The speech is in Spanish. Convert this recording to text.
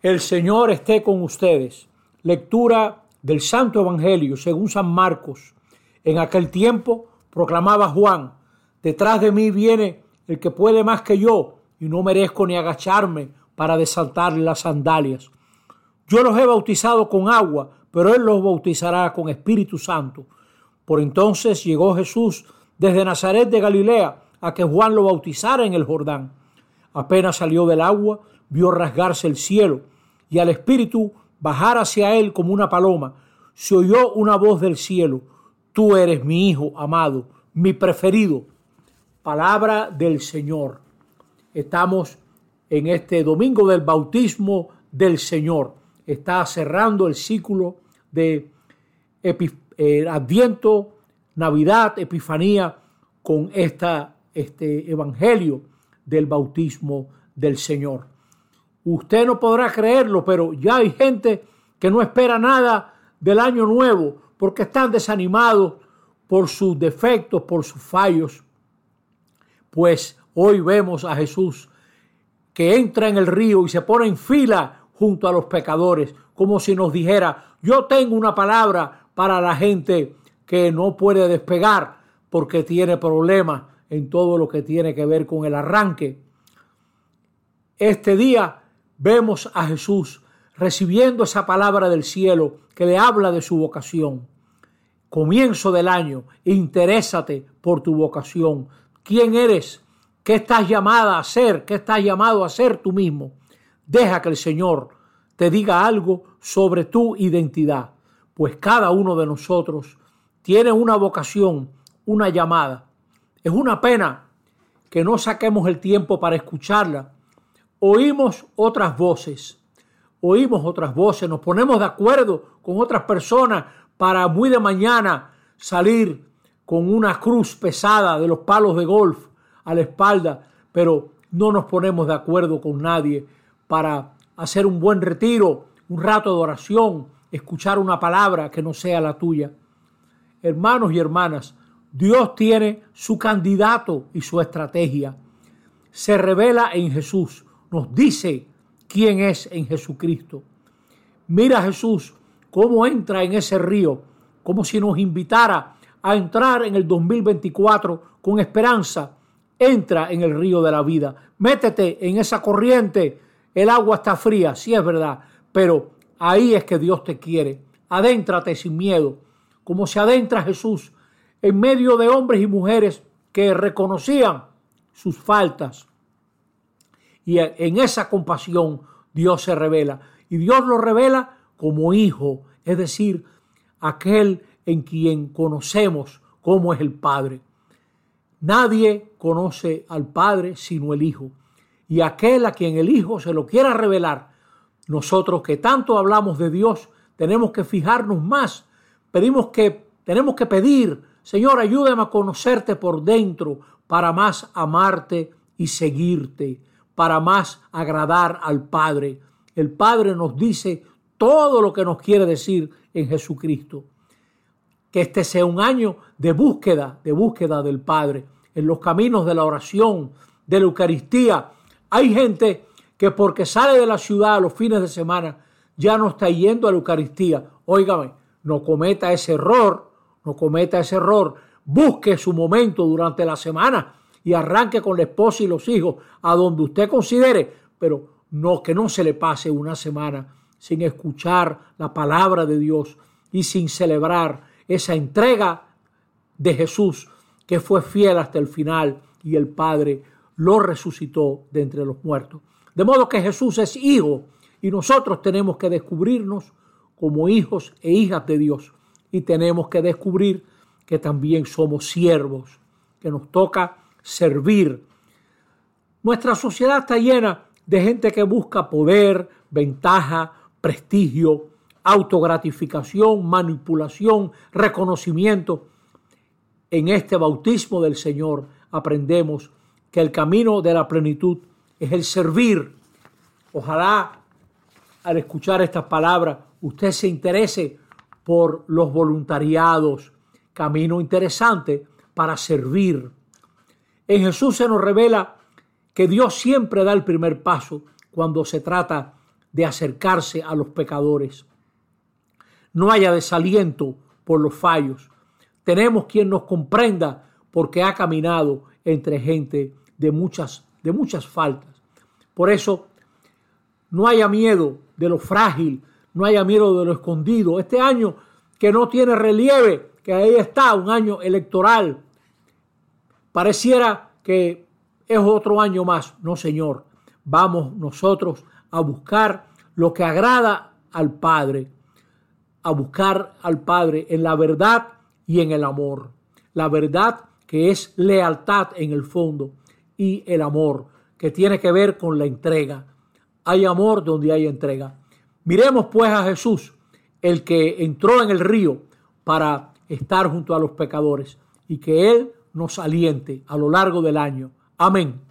El Señor esté con ustedes. Lectura del Santo Evangelio según San Marcos. En aquel tiempo proclamaba Juan, detrás de mí viene el que puede más que yo, y no merezco ni agacharme para desaltarle las sandalias. Yo los he bautizado con agua, pero él los bautizará con Espíritu Santo. Por entonces llegó Jesús desde Nazaret de Galilea a que Juan lo bautizara en el Jordán. Apenas salió del agua, vio rasgarse el cielo y al Espíritu bajar hacia él como una paloma. Se oyó una voz del cielo, tú eres mi Hijo amado, mi preferido. Palabra del Señor. Estamos en este domingo del bautismo del Señor. Está cerrando el ciclo de eh, Adviento, Navidad, Epifanía, con esta, este Evangelio del bautismo del Señor. Usted no podrá creerlo, pero ya hay gente que no espera nada del año nuevo porque están desanimados por sus defectos, por sus fallos. Pues hoy vemos a Jesús que entra en el río y se pone en fila junto a los pecadores, como si nos dijera, yo tengo una palabra para la gente que no puede despegar porque tiene problemas en todo lo que tiene que ver con el arranque. Este día vemos a Jesús recibiendo esa palabra del cielo que le habla de su vocación. Comienzo del año, interésate por tu vocación. ¿Quién eres? ¿Qué estás llamada a ser? ¿Qué estás llamado a ser tú mismo? Deja que el Señor te diga algo sobre tu identidad, pues cada uno de nosotros tiene una vocación, una llamada. Es una pena que no saquemos el tiempo para escucharla. Oímos otras voces, oímos otras voces, nos ponemos de acuerdo con otras personas para muy de mañana salir con una cruz pesada de los palos de golf a la espalda, pero no nos ponemos de acuerdo con nadie para hacer un buen retiro, un rato de oración, escuchar una palabra que no sea la tuya. Hermanos y hermanas, Dios tiene su candidato y su estrategia. Se revela en Jesús, nos dice quién es en Jesucristo. Mira Jesús cómo entra en ese río, como si nos invitara a entrar en el 2024 con esperanza. Entra en el río de la vida, métete en esa corriente. El agua está fría, sí es verdad, pero ahí es que Dios te quiere. Adéntrate sin miedo, como se adentra Jesús en medio de hombres y mujeres que reconocían sus faltas. Y en esa compasión Dios se revela. Y Dios lo revela como hijo, es decir, aquel en quien conocemos cómo es el Padre. Nadie conoce al Padre sino el Hijo. Y aquel a quien el Hijo se lo quiera revelar, nosotros que tanto hablamos de Dios, tenemos que fijarnos más. Pedimos que, tenemos que pedir Señor, ayúdame a conocerte por dentro para más amarte y seguirte, para más agradar al Padre. El Padre nos dice todo lo que nos quiere decir en Jesucristo. Que este sea un año de búsqueda, de búsqueda del Padre, en los caminos de la oración, de la Eucaristía. Hay gente que porque sale de la ciudad a los fines de semana ya no está yendo a la Eucaristía. Óigame, no cometa ese error no cometa ese error. Busque su momento durante la semana y arranque con la esposa y los hijos a donde usted considere, pero no que no se le pase una semana sin escuchar la palabra de Dios y sin celebrar esa entrega de Jesús que fue fiel hasta el final y el Padre lo resucitó de entre los muertos. De modo que Jesús es hijo y nosotros tenemos que descubrirnos como hijos e hijas de Dios y tenemos que descubrir que también somos siervos, que nos toca servir. Nuestra sociedad está llena de gente que busca poder, ventaja, prestigio, autogratificación, manipulación, reconocimiento. En este bautismo del Señor aprendemos que el camino de la plenitud es el servir. Ojalá al escuchar estas palabras usted se interese por los voluntariados, camino interesante para servir. En Jesús se nos revela que Dios siempre da el primer paso cuando se trata de acercarse a los pecadores. No haya desaliento por los fallos. Tenemos quien nos comprenda porque ha caminado entre gente de muchas, de muchas faltas. Por eso, no haya miedo de lo frágil, no haya miedo de lo escondido. Este año que no tiene relieve, que ahí está, un año electoral, pareciera que es otro año más. No, Señor, vamos nosotros a buscar lo que agrada al Padre, a buscar al Padre en la verdad y en el amor. La verdad que es lealtad en el fondo y el amor que tiene que ver con la entrega. Hay amor donde hay entrega. Miremos pues a Jesús, el que entró en el río para estar junto a los pecadores y que Él nos aliente a lo largo del año. Amén.